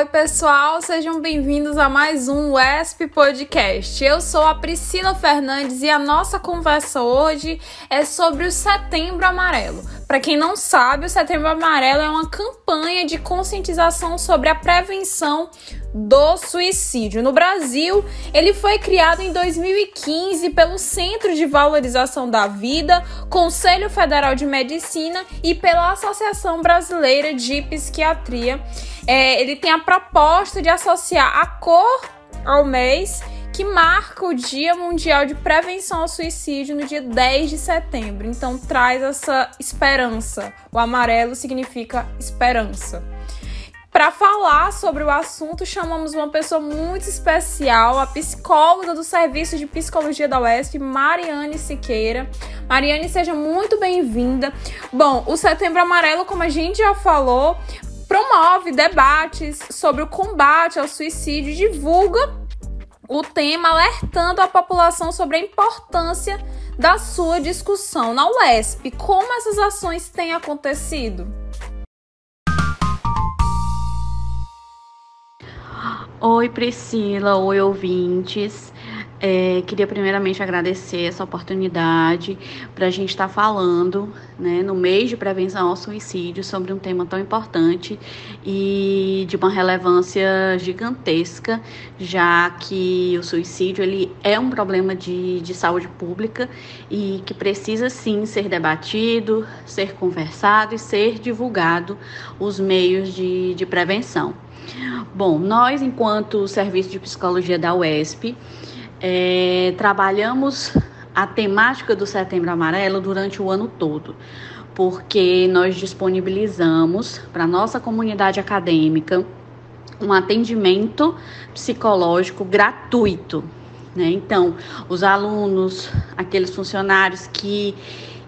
Oi, pessoal, sejam bem-vindos a mais um WESP Podcast. Eu sou a Priscila Fernandes e a nossa conversa hoje é sobre o Setembro Amarelo. Para quem não sabe, o Setembro Amarelo é uma campanha de conscientização sobre a prevenção do suicídio. No Brasil, ele foi criado em 2015 pelo Centro de Valorização da Vida, Conselho Federal de Medicina e pela Associação Brasileira de Psiquiatria. É, ele tem a proposta de associar a cor ao mês que marca o Dia Mundial de Prevenção ao Suicídio no dia 10 de setembro. Então traz essa esperança. O amarelo significa esperança. Para falar sobre o assunto, chamamos uma pessoa muito especial, a psicóloga do Serviço de Psicologia da UESP, Mariane Siqueira. Mariane, seja muito bem-vinda. Bom, o Setembro Amarelo, como a gente já falou, promove debates sobre o combate ao suicídio e divulga o tema alertando a população sobre a importância da sua discussão. Na UESP, como essas ações têm acontecido? Oi, Priscila. Oi, ouvintes. É, queria primeiramente agradecer essa oportunidade para a gente estar tá falando, né, no mês de prevenção ao suicídio, sobre um tema tão importante e de uma relevância gigantesca, já que o suicídio ele é um problema de, de saúde pública e que precisa sim ser debatido, ser conversado e ser divulgado os meios de, de prevenção. Bom, nós, enquanto Serviço de Psicologia da UESP, é, trabalhamos a temática do Setembro Amarelo durante o ano todo, porque nós disponibilizamos para nossa comunidade acadêmica um atendimento psicológico gratuito. Né? Então, os alunos, aqueles funcionários que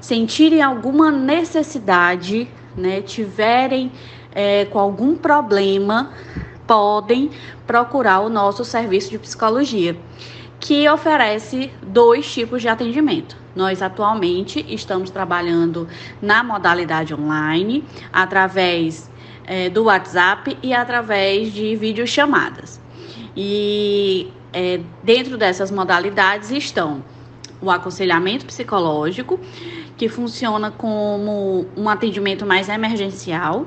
sentirem alguma necessidade, né, tiverem é, com algum problema, podem procurar o nosso serviço de psicologia, que oferece dois tipos de atendimento. Nós atualmente estamos trabalhando na modalidade online, através é, do WhatsApp e através de videochamadas. E é, dentro dessas modalidades estão o aconselhamento psicológico, que funciona como um atendimento mais emergencial,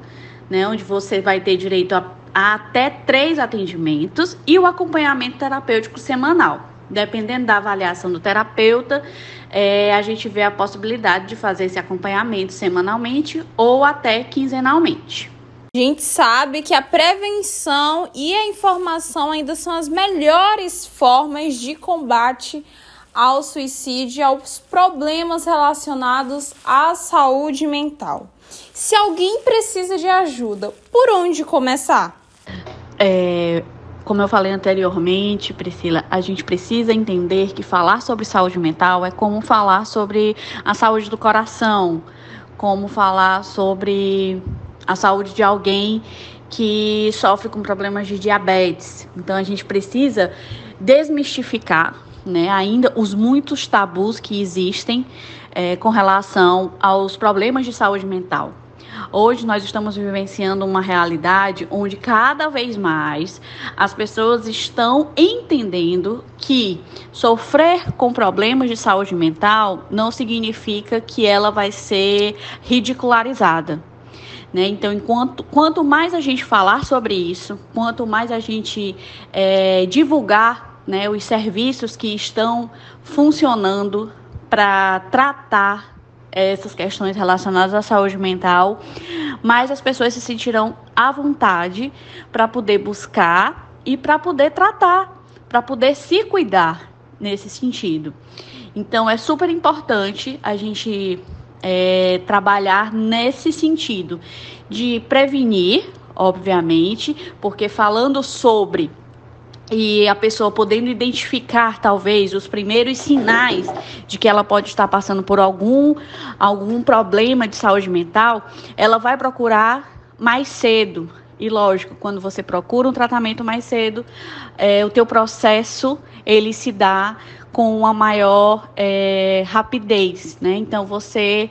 né, onde você vai ter direito a, a até três atendimentos e o acompanhamento terapêutico semanal. Dependendo da avaliação do terapeuta, é, a gente vê a possibilidade de fazer esse acompanhamento semanalmente ou até quinzenalmente. A gente sabe que a prevenção e a informação ainda são as melhores formas de combate ao suicídio e aos problemas relacionados à saúde mental. Se alguém precisa de ajuda, por onde começar? É, como eu falei anteriormente, Priscila, a gente precisa entender que falar sobre saúde mental é como falar sobre a saúde do coração, como falar sobre a saúde de alguém que sofre com problemas de diabetes. Então a gente precisa desmistificar né, ainda os muitos tabus que existem é, com relação aos problemas de saúde mental. Hoje nós estamos vivenciando uma realidade onde cada vez mais as pessoas estão entendendo que sofrer com problemas de saúde mental não significa que ela vai ser ridicularizada. Né? Então, enquanto, quanto mais a gente falar sobre isso, quanto mais a gente é, divulgar né, os serviços que estão funcionando para tratar essas questões relacionadas à saúde mental, mas as pessoas se sentirão à vontade para poder buscar e para poder tratar, para poder se cuidar nesse sentido. Então é super importante a gente é, trabalhar nesse sentido de prevenir, obviamente, porque falando sobre e a pessoa podendo identificar talvez os primeiros sinais de que ela pode estar passando por algum algum problema de saúde mental, ela vai procurar mais cedo. E lógico, quando você procura um tratamento mais cedo, é, o teu processo ele se dá com uma maior é, rapidez, né? Então você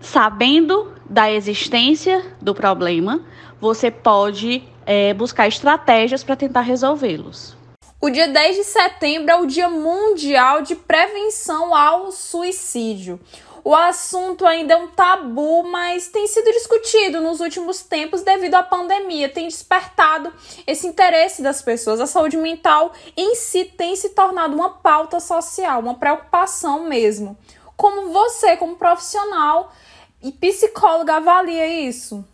sabendo da existência do problema, você pode é, buscar estratégias para tentar resolvê-los. O dia 10 de setembro é o Dia Mundial de Prevenção ao Suicídio. O assunto ainda é um tabu, mas tem sido discutido nos últimos tempos devido à pandemia, tem despertado esse interesse das pessoas. A saúde mental em si tem se tornado uma pauta social, uma preocupação mesmo. Como você, como profissional e psicóloga, avalia isso?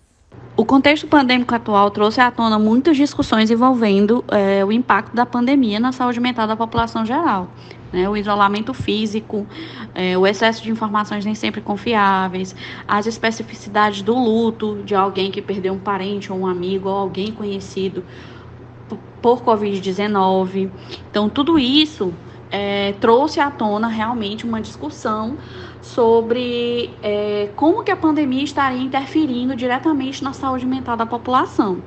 O contexto pandêmico atual trouxe à tona muitas discussões envolvendo é, o impacto da pandemia na saúde mental da população geral. Né? O isolamento físico, é, o excesso de informações nem sempre confiáveis, as especificidades do luto de alguém que perdeu um parente ou um amigo ou alguém conhecido por Covid-19. Então, tudo isso é, trouxe à tona realmente uma discussão sobre é, como que a pandemia estaria interferindo diretamente na saúde mental da população.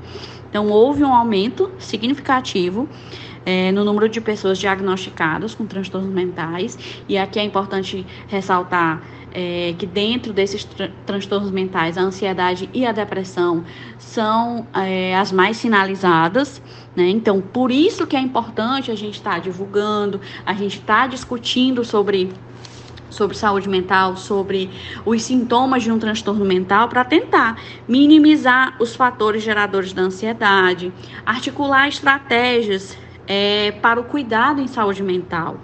Então, houve um aumento significativo é, no número de pessoas diagnosticadas com transtornos mentais, e aqui é importante ressaltar é, que dentro desses tr transtornos mentais, a ansiedade e a depressão são é, as mais sinalizadas. Né? Então, por isso que é importante a gente estar tá divulgando, a gente estar tá discutindo sobre sobre saúde mental, sobre os sintomas de um transtorno mental, para tentar minimizar os fatores geradores da ansiedade, articular estratégias é, para o cuidado em saúde mental,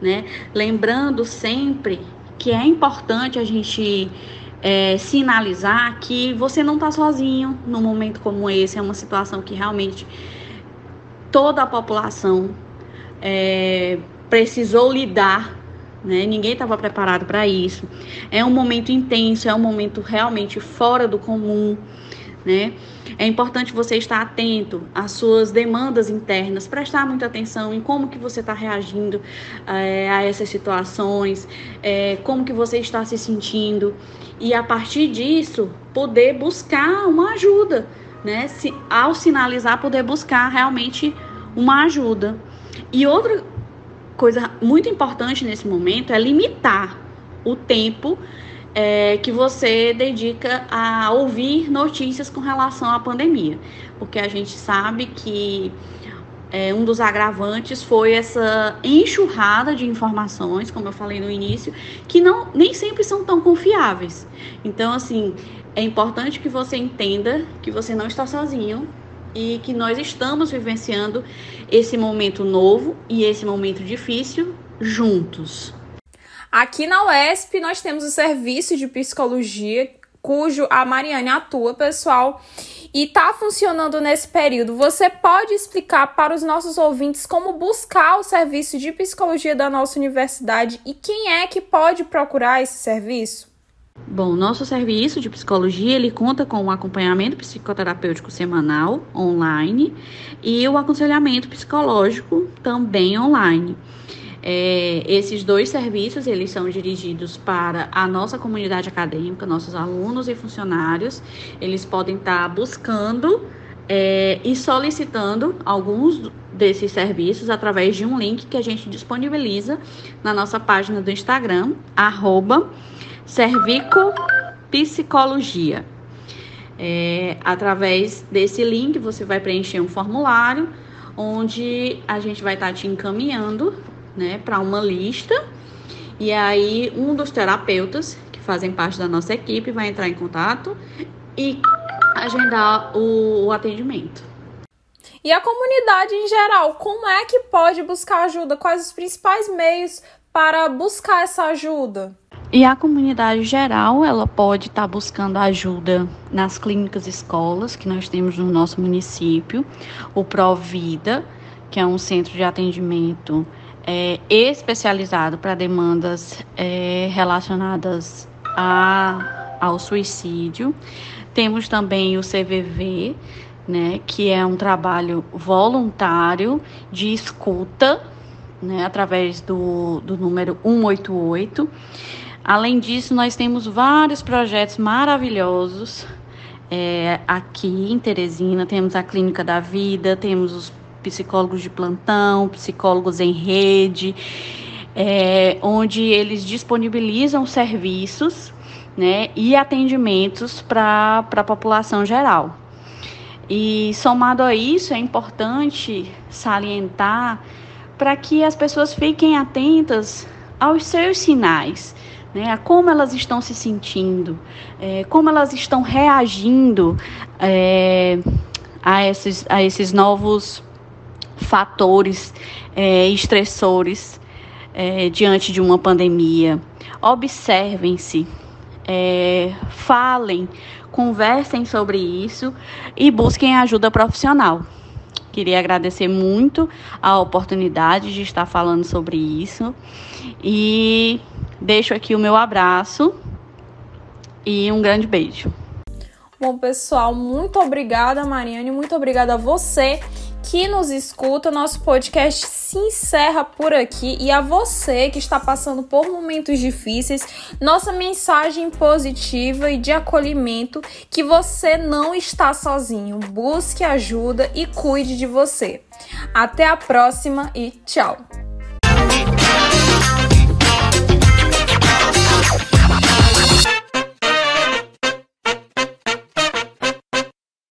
né? Lembrando sempre que é importante a gente é, sinalizar que você não está sozinho num momento como esse, é uma situação que realmente toda a população é, precisou lidar né? Ninguém estava preparado para isso. É um momento intenso, é um momento realmente fora do comum, né? É importante você estar atento às suas demandas internas, prestar muita atenção em como que você está reagindo é, a essas situações, é, como que você está se sentindo e a partir disso poder buscar uma ajuda, né? Se, ao sinalizar, poder buscar realmente uma ajuda. E outra coisa muito importante nesse momento é limitar o tempo é, que você dedica a ouvir notícias com relação à pandemia, porque a gente sabe que é, um dos agravantes foi essa enxurrada de informações, como eu falei no início, que não nem sempre são tão confiáveis. Então, assim, é importante que você entenda que você não está sozinho, e que nós estamos vivenciando esse momento novo e esse momento difícil juntos. Aqui na UESP nós temos o serviço de psicologia, cujo a Mariane atua, pessoal, e está funcionando nesse período. Você pode explicar para os nossos ouvintes como buscar o serviço de psicologia da nossa universidade e quem é que pode procurar esse serviço? Bom, nosso serviço de psicologia ele conta com um acompanhamento psicoterapêutico semanal online e o aconselhamento psicológico também online. É, esses dois serviços eles são dirigidos para a nossa comunidade acadêmica, nossos alunos e funcionários. Eles podem estar buscando é, e solicitando alguns desses serviços através de um link que a gente disponibiliza na nossa página do Instagram, arroba Cervico Psicologia. É, através desse link, você vai preencher um formulário onde a gente vai estar te encaminhando né, para uma lista. E aí, um dos terapeutas que fazem parte da nossa equipe vai entrar em contato e agendar o, o atendimento. E a comunidade em geral, como é que pode buscar ajuda? Quais os principais meios para buscar essa ajuda? E a comunidade geral, ela pode estar tá buscando ajuda nas clínicas escolas que nós temos no nosso município, o Provida, que é um centro de atendimento é, especializado para demandas é, relacionadas a, ao suicídio. Temos também o CVV, né, que é um trabalho voluntário de escuta, né, através do, do número 188. Além disso, nós temos vários projetos maravilhosos é, aqui em Teresina. Temos a Clínica da Vida, temos os psicólogos de plantão, psicólogos em rede, é, onde eles disponibilizam serviços né, e atendimentos para a população geral. E somado a isso, é importante salientar para que as pessoas fiquem atentas aos seus sinais, né, a como elas estão se sentindo, é, como elas estão reagindo é, a, esses, a esses novos fatores é, estressores é, diante de uma pandemia. Observem-se, é, falem, conversem sobre isso e busquem ajuda profissional. Queria agradecer muito a oportunidade de estar falando sobre isso e deixo aqui o meu abraço e um grande beijo. Bom, pessoal, muito obrigada, Mariane, muito obrigada a você que nos escuta. Nosso podcast se encerra por aqui e a você que está passando por momentos difíceis, nossa mensagem positiva e de acolhimento que você não está sozinho. Busque ajuda e cuide de você. Até a próxima e tchau.